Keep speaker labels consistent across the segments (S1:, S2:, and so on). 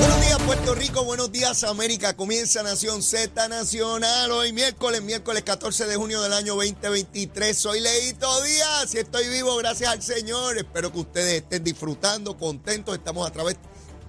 S1: Buenos días Puerto Rico, buenos días América. Comienza Nación Z Nacional hoy miércoles, miércoles 14 de junio del año 2023. Soy Leito Díaz y estoy vivo gracias al Señor. Espero que ustedes estén disfrutando, contentos. Estamos a través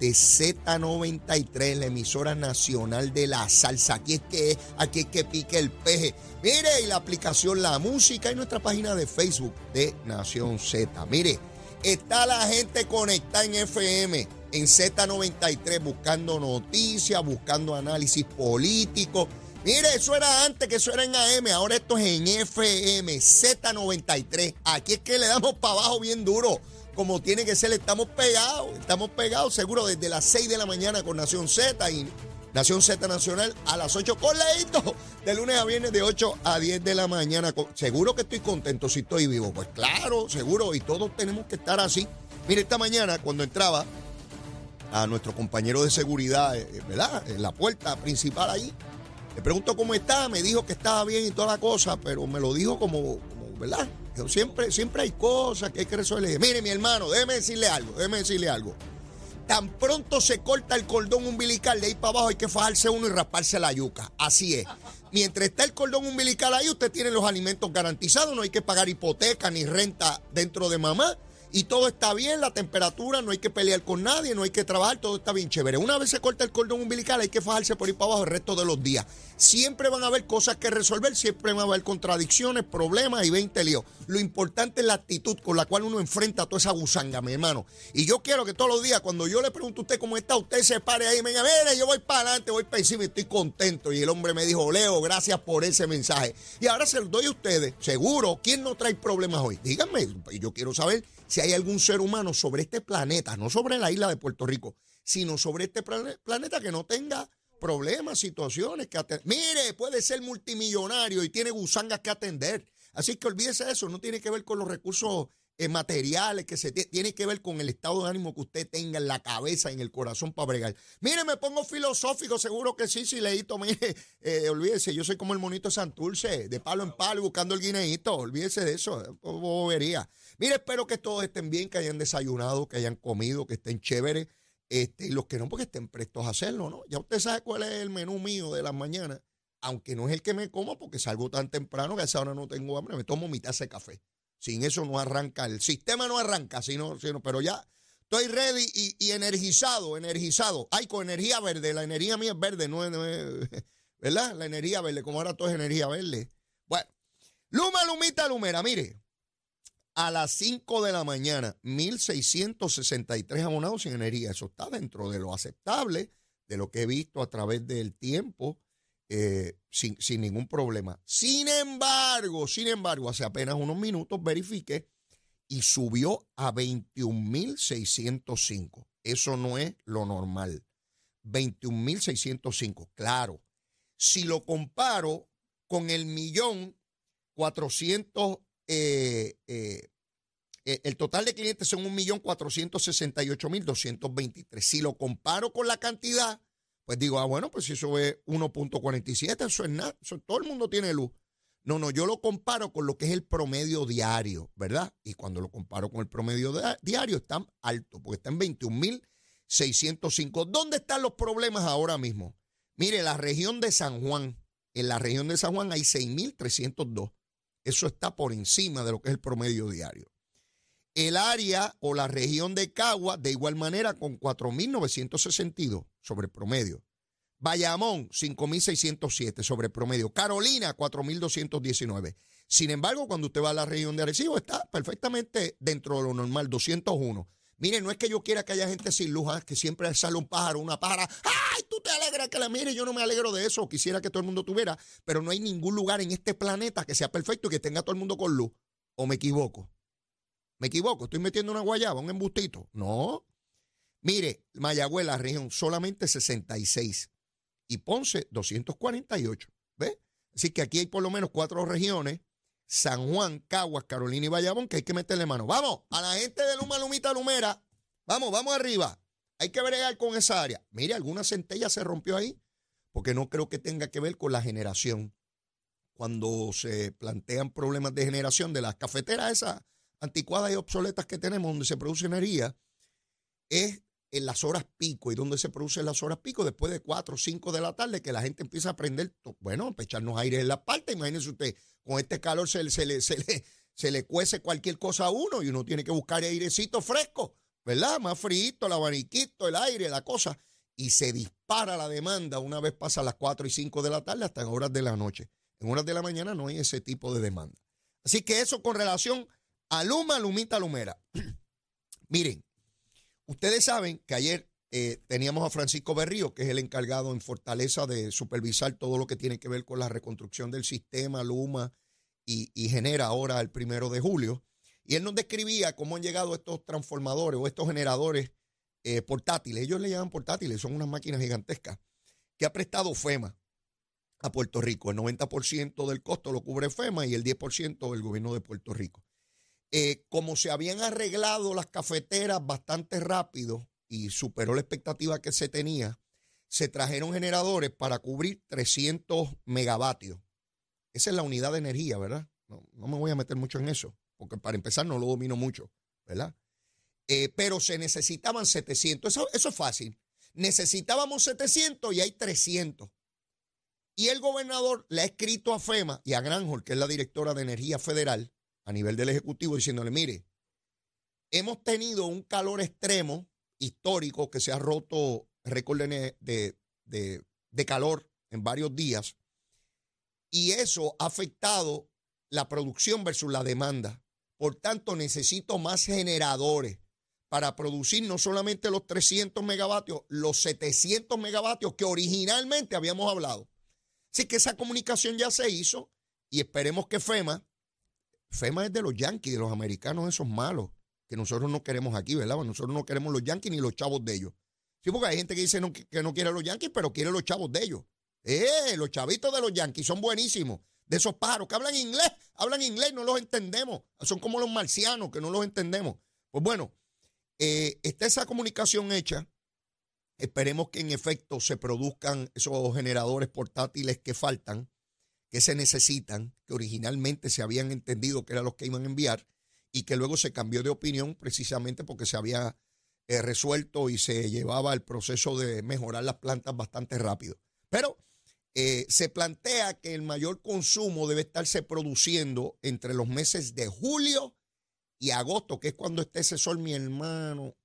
S1: de Z93, la emisora nacional de la salsa. Aquí es que aquí es que pique el peje. Mire, y la aplicación La Música y nuestra página de Facebook de Nación Z. Mire, está la gente conectada en FM en Z93 buscando noticias, buscando análisis político. Mire, eso era antes, que eso era en AM, ahora esto es en FM, Z93. Aquí es que le damos para abajo bien duro, como tiene que ser, estamos pegados, estamos pegados seguro desde las 6 de la mañana con Nación Z y Nación Z Nacional a las 8 con leíto, de lunes a viernes de 8 a 10 de la mañana. Seguro que estoy contento si estoy vivo, pues claro, seguro, y todos tenemos que estar así. Mire, esta mañana cuando entraba a nuestro compañero de seguridad, eh, ¿verdad? En la puerta principal ahí. Le pregunto cómo está, me dijo que estaba bien y toda la cosa, pero me lo dijo como, ¿verdad? Siempre, siempre hay cosas que hay que resolver. Mire, mi hermano, déjeme decirle algo, déjeme decirle algo. Tan pronto se corta el cordón umbilical, de ahí para abajo hay que fajarse uno y rasparse la yuca. Así es. Mientras está el cordón umbilical ahí, usted tiene los alimentos garantizados, no hay que pagar hipoteca ni renta dentro de mamá y todo está bien, la temperatura, no hay que pelear con nadie, no hay que trabajar, todo está bien chévere. Una vez se corta el cordón umbilical, hay que fajarse por ir para abajo el resto de los días. Siempre van a haber cosas que resolver, siempre van a haber contradicciones, problemas y 20 líos. Lo importante es la actitud con la cual uno enfrenta toda esa gusanga, mi hermano. Y yo quiero que todos los días, cuando yo le pregunto a usted cómo está, usted se pare ahí y me diga, mire, yo voy para adelante, voy para encima y estoy contento. Y el hombre me dijo, Leo, gracias por ese mensaje. Y ahora se lo doy a ustedes, seguro, ¿quién no trae problemas hoy? Díganme, yo quiero saber si hay algún ser humano sobre este planeta, no sobre la isla de Puerto Rico, sino sobre este planeta que no tenga problemas, situaciones que atender. Mire, puede ser multimillonario y tiene gusangas que atender. Así que olvídese de eso, no tiene que ver con los recursos eh, materiales que se tiene que ver con el estado de ánimo que usted tenga en la cabeza, en el corazón para bregar. Mire, me pongo filosófico, seguro que sí, sí, leíto, mire, eh, olvídese, yo soy como el monito Santurce, de palo en palo buscando el guineíto, olvídese de eso, bobería. Mire, espero que todos estén bien, que hayan desayunado, que hayan comido, que estén chéveres. Este, y los que no, porque estén prestos a hacerlo, ¿no? Ya usted sabe cuál es el menú mío de las mañanas, aunque no es el que me como porque salgo tan temprano que a esa hora no tengo hambre, me tomo mi taza de café. Sin eso no arranca, el sistema no arranca, sino, sino pero ya estoy ready y, energizado, energizado. Ay, con energía verde, la energía mía es verde, no es, ¿verdad? La energía verde, como ahora todo es energía verde. Bueno, Luma, Lumita, Lumera, mire, a las 5 de la mañana, 1.663 abonados sin energía. Eso está dentro de lo aceptable, de lo que he visto a través del tiempo, eh, sin, sin, ningún problema. Sin embargo, sin embargo, hace apenas unos minutos verifiqué y subió a 21.605. Eso no es lo normal. 21.605, claro. Si lo comparo con el millón 400 eh, eh, eh, el total de clientes son 1.468.223. Si lo comparo con la cantidad, pues digo, ah, bueno, pues si eso es 1.47, eso es nada, todo el mundo tiene luz. No, no, yo lo comparo con lo que es el promedio diario, ¿verdad? Y cuando lo comparo con el promedio diario, está alto, porque está en 21.605. ¿Dónde están los problemas ahora mismo? Mire, la región de San Juan, en la región de San Juan hay 6.302. Eso está por encima de lo que es el promedio diario. El área o la región de Cagua, de igual manera, con 4.962 sobre promedio. Bayamón, 5.607 sobre promedio. Carolina, 4.219. Sin embargo, cuando usted va a la región de Arecibo, está perfectamente dentro de lo normal, 201. Mire, no es que yo quiera que haya gente sin luz, ¿ah? que siempre sale un pájaro, una pájara. ¡Ay, tú te alegras que la mire! Yo no me alegro de eso. Quisiera que todo el mundo tuviera, pero no hay ningún lugar en este planeta que sea perfecto y que tenga todo el mundo con luz. ¿O me equivoco? ¿Me equivoco? ¿Estoy metiendo una guayaba, un embustito? No. Mire, Mayagüez, la región, solamente 66. Y Ponce, 248. ¿Ve? Así que aquí hay por lo menos cuatro regiones San Juan, Caguas, Carolina y Bayamón, que hay que meterle mano. Vamos, a la gente de Luma, Lumita, Lumera, vamos, vamos arriba. Hay que bregar con esa área. Mire, alguna centella se rompió ahí, porque no creo que tenga que ver con la generación. Cuando se plantean problemas de generación de las cafeteras esas anticuadas y obsoletas que tenemos, donde se produce energía, es en las horas pico y donde se produce las horas pico, después de 4 o 5 de la tarde, que la gente empieza a prender, bueno, para echarnos aire en la parte. Imagínense usted, con este calor se, se, le, se, le, se le cuece cualquier cosa a uno y uno tiene que buscar airecito fresco, ¿verdad? Más frío, el abaniquito, el aire, la cosa. Y se dispara la demanda una vez pasa las 4 y 5 de la tarde hasta en horas de la noche. En horas de la mañana no hay ese tipo de demanda. Así que eso con relación a Luma, Lumita, Lumera. Miren, Ustedes saben que ayer eh, teníamos a Francisco Berrío, que es el encargado en Fortaleza de supervisar todo lo que tiene que ver con la reconstrucción del sistema Luma y, genera ahora el primero de julio. Y él nos describía cómo han llegado estos transformadores o estos generadores eh, portátiles. Ellos le llaman portátiles, son unas máquinas gigantescas que ha prestado FEMA a Puerto Rico. El 90% del costo lo cubre FEMA y el 10% el gobierno de Puerto Rico. Eh, como se habían arreglado las cafeteras bastante rápido y superó la expectativa que se tenía, se trajeron generadores para cubrir 300 megavatios. Esa es la unidad de energía, ¿verdad? No, me voy a meter mucho en eso, porque para empezar no lo domino mucho, ¿verdad? Eh, pero se necesitaban 700. Eso, eso es fácil. Necesitábamos 700 y hay 300. Y el gobernador le ha escrito a FEMA y a Granjol, que es la directora de Energía Federal, a nivel del Ejecutivo diciéndole, mire, hemos tenido un calor extremo histórico que se ha roto récord de, de, calor en varios días y eso ha afectado la producción versus la demanda. Por tanto, necesito más generadores para producir no solamente los 300 megavatios, los 700 megavatios que originalmente habíamos hablado. Así que esa comunicación ya se hizo y esperemos que FEMA FEMA es de los yanquis, de los americanos esos malos, que nosotros no queremos aquí, ¿verdad? Nosotros no queremos los yanquis ni los chavos de ellos. Sí, porque hay gente que dice que no quiere a los yanquis, pero quiere los chavos de ellos. Eh, los chavitos de los yanquis son buenísimos. De esos pájaros que hablan inglés, hablan inglés, no los entendemos. Son como los marcianos que no los entendemos. Pues bueno, eh, está esa comunicación hecha. Esperemos que en efecto se produzcan esos generadores portátiles que faltan que se necesitan, que originalmente se habían entendido que eran los que iban a enviar y que luego se cambió de opinión precisamente porque se había eh, resuelto y se llevaba el proceso de mejorar las plantas bastante rápido. Pero eh, se plantea que el mayor consumo debe estarse produciendo entre los meses de julio y agosto, que es cuando esté ese sol, mi hermano,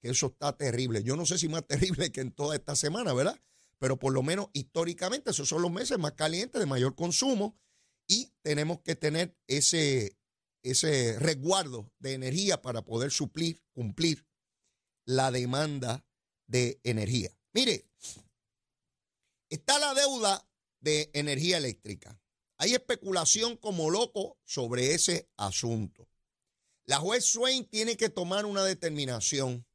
S1: que eso está terrible. Yo no sé si más terrible que en toda esta semana, ¿verdad? Pero por lo menos históricamente esos son los meses más calientes de mayor consumo y tenemos que tener ese, ese resguardo de energía para poder suplir, cumplir la demanda de energía. Mire, está la deuda de energía eléctrica. Hay especulación como loco sobre ese asunto. La juez Swain tiene que tomar una determinación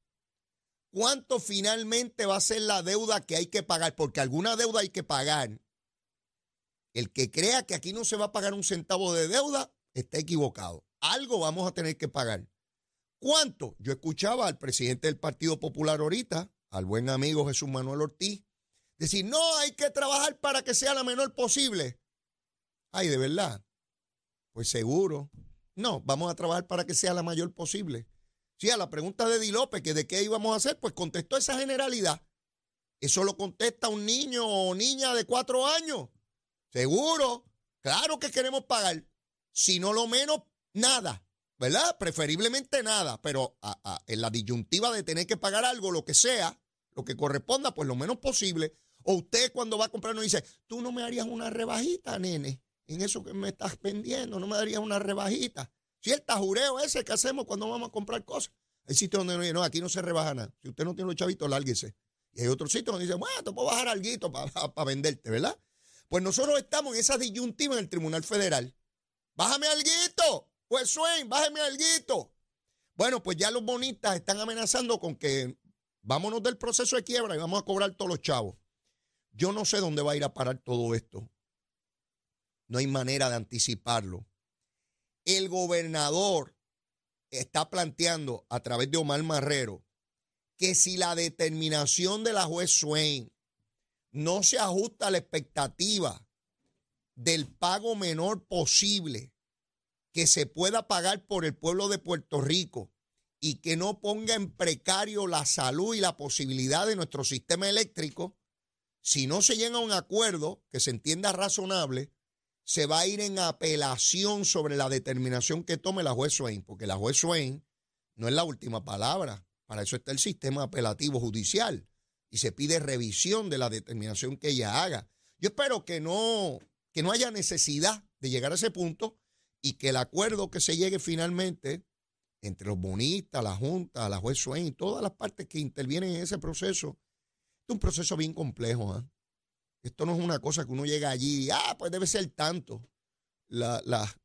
S1: cuánto finalmente va a ser la deuda que hay que pagar, porque alguna deuda hay que pagar. El que crea que aquí no se va a pagar un centavo de deuda está equivocado. Algo vamos a tener que pagar. ¿Cuánto? Yo escuchaba al presidente del Partido Popular ahorita, al buen amigo Jesús Manuel Ortiz, decir, no, hay que trabajar para que sea la menor posible. Ay, de verdad. Pues seguro. No, vamos a trabajar para que sea la mayor posible. Sí, a la pregunta de Di López, que de qué íbamos a hacer, pues contestó esa generalidad. Eso lo contesta un niño o niña de cuatro años. Seguro, claro que queremos pagar. Si no lo menos, nada, ¿verdad? Preferiblemente nada, pero en la disyuntiva de tener que pagar algo, lo que sea, lo que corresponda, pues lo menos posible. O usted cuando va a comprar nos dice, tú no me harías una rebajita, nene, en eso que me estás vendiendo, no me darías una rebajita. Si el ese que hacemos cuando vamos a comprar cosas. Hay sitios donde no, aquí no se rebaja nada. Si usted no tiene los chavitos, lárguese. Y hay otros sitios donde dicen, bueno, te puedo bajar algo para venderte, ¿verdad? Pues nosotros estamos en esa disyuntiva en el Tribunal Federal. Bájame alguito, pues Swain, bájame alguito. Bueno, pues ya los bonistas están amenazando con que vámonos del proceso de quiebra y vamos a cobrar todos los chavos. Yo no sé dónde va a ir a parar todo esto. No hay manera de anticiparlo. El gobernador está planteando a través de Omar Marrero que si la determinación de la juez Swain no se ajusta a la expectativa del pago menor posible que se pueda pagar por el pueblo de Puerto Rico y que no ponga en precario la salud y la posibilidad de nuestro sistema eléctrico, si no se llega a un acuerdo que se entienda razonable, se va a ir en apelación sobre la determinación que tome la juez Swain, porque la juez Swain no es la última palabra. Para eso está el sistema apelativo judicial y se pide revisión de la determinación que ella haga. Yo espero que no, que no haya necesidad de llegar a ese punto y que el acuerdo que se llegue finalmente entre los bonistas, la Junta, la juez Swain todas las partes que intervienen en ese proceso, es un proceso bien complejo. ¿ah? Esto no es una cosa que uno llega allí y, ah, pues debe ser tanto. las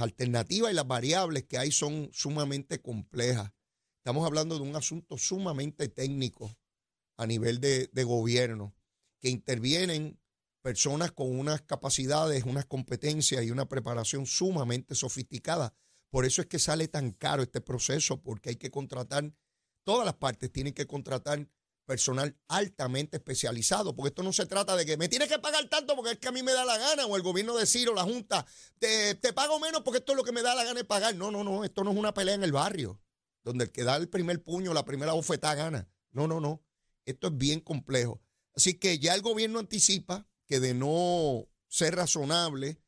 S1: alternativas y las variables que hay son sumamente complejas. Estamos hablando de un asunto sumamente técnico a nivel de, gobierno, que intervienen personas con unas capacidades, unas competencias y una preparación sumamente sofisticada. Por eso es que sale tan caro este proceso, porque hay que contratar, todas las partes tienen que contratar personal altamente especializado, porque esto no se trata de que me tienes que pagar tanto porque es que a mí me da la gana, o el gobierno de Ciro, la Junta, te, pago menos porque esto es lo que me da la gana de pagar. No, no, no, esto no es una pelea en el barrio, donde el que da el primer puño, la primera bofetada gana. No, no, no. Esto es bien complejo. Así que ya el gobierno anticipa que de no ser razonable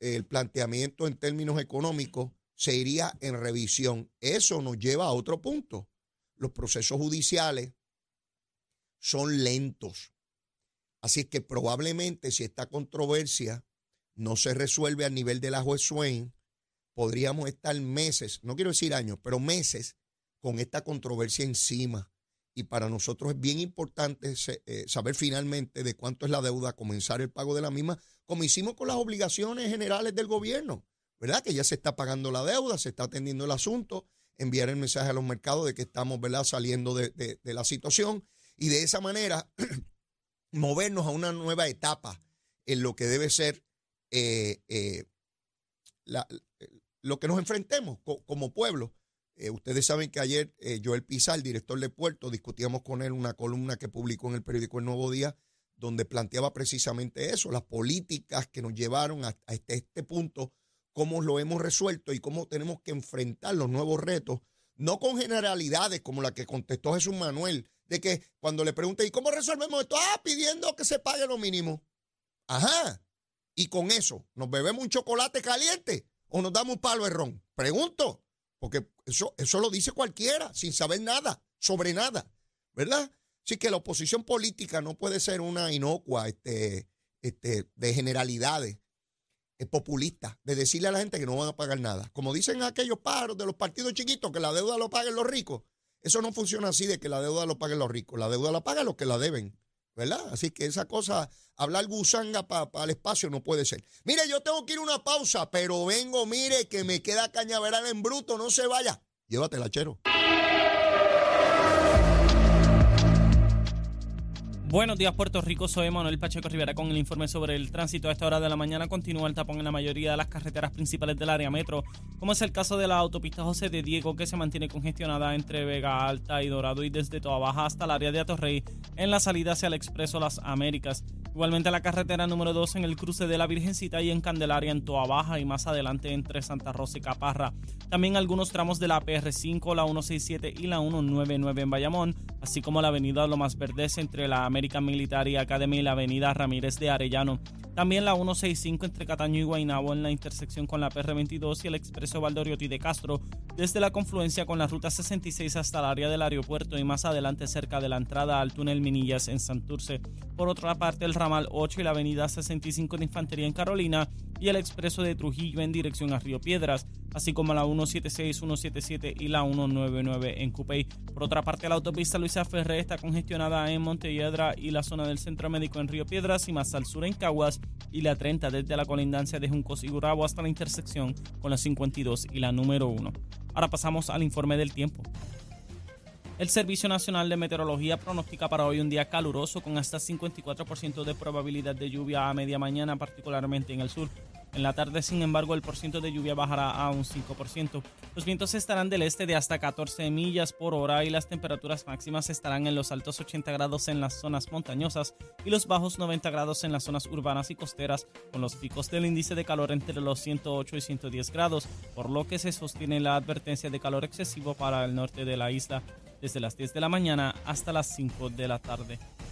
S1: el planteamiento en términos económicos se iría en revisión. Eso nos lleva a otro punto. Los procesos judiciales son lentos. Así es que probablemente si esta controversia no se resuelve a nivel de la juez Swain, podríamos estar meses, no quiero decir años, pero meses con esta controversia encima y para nosotros es bien importante eh, saber finalmente de cuánto es la deuda, comenzar el pago de la misma, como hicimos con las obligaciones generales del gobierno, ¿verdad? Que ya se está pagando la deuda, se está atendiendo el asunto, enviar el mensaje a los mercados de que estamos, ¿verdad?, saliendo de, la situación y de esa manera movernos a una nueva etapa en lo que debe ser eh, eh, lo que nos enfrentemos como pueblo. Eh, ustedes saben que ayer Joel Pizar, director de Puerto, discutíamos con él una columna que publicó en el periódico El Nuevo Día, donde planteaba precisamente eso, las políticas que nos llevaron a, este, este, punto, cómo lo hemos resuelto y cómo tenemos que enfrentar los nuevos retos, no con generalidades como la que contestó Jesús Manuel, de que cuando le pregunté, ¿y cómo resolvemos esto? Ah, pidiendo que se pague lo mínimo. Ajá. Y con eso, ¿nos bebemos un chocolate caliente o nos damos un palo de ron? Pregunto. Porque eso, eso lo dice cualquiera, sin saber nada, sobre nada, ¿verdad? Así que la oposición política no puede ser una inocua este, este, de generalidades, es populista, de decirle a la gente que no van a pagar nada. Como dicen aquellos paros de los partidos chiquitos, que la deuda lo paguen los ricos. Eso no funciona así de que la deuda lo paguen los ricos. La deuda la pagan los que la deben. ¿verdad? Así que esa cosa, hablar gusanga para el espacio no puede ser. Mire, yo tengo que ir a una pausa, pero vengo, mire, que me queda cañaveral en bruto, no se vaya. Llévatela, chero.
S2: Buenos días, Puerto Rico. Soy Manuel Pacheco Rivera con el informe sobre el tránsito. A esta hora de la mañana continúa el tapón en la mayoría de las carreteras principales del área metro, como es el caso de la autopista José de Diego, que se mantiene congestionada entre Vega Alta y Dorado y desde Toa Baja hasta el área de Atorrey en la salida hacia el Expreso Las Américas. Igualmente la carretera número 2 en el cruce de la Virgencita y en Candelaria en Toa Baja y más adelante entre Santa Rosa y Caparra. También algunos tramos de la PR5, la 167 y la 199 en Bayamón, así como la avenida Lomas Verdes entre la American Military Academy y la avenida Ramírez de Arellano. También la 165 entre Cataño y Guaynabo en la intersección con la PR22 y el expreso Valdoriotti de Castro, desde la confluencia con la ruta 66 hasta el área del aeropuerto y más adelante cerca de la entrada al túnel Minillas en Santurce. Por otra parte, el ramal 8 y la avenida 65 de Infantería en Carolina y el expreso de Trujillo en dirección a Río Piedras, así como la 176, 177 y la 199 en Cupey. Por otra parte, la autopista Luisa Ferré está congestionada en Montelledra y la zona del Centro Médico en Río Piedras y más al sur en Caguas y la 30 desde la colindancia de Juncos y Gurabo hasta la intersección con la 52 y la número 1. Ahora pasamos al informe del tiempo. El Servicio Nacional de Meteorología pronostica para hoy un día caluroso con hasta 54% de probabilidad de lluvia a media mañana, particularmente en el sur. En la tarde, sin embargo, el porcentaje de lluvia bajará a un 5%. Los vientos estarán del este de hasta 14 millas por hora y las temperaturas máximas estarán en los altos 80 grados en las zonas montañosas y los bajos 90 grados en las zonas urbanas y costeras, con los picos del índice de calor entre los 108 y 110 grados, por lo que se sostiene la advertencia de calor excesivo para el norte de la isla desde las 10 de la mañana hasta las 5 de la tarde.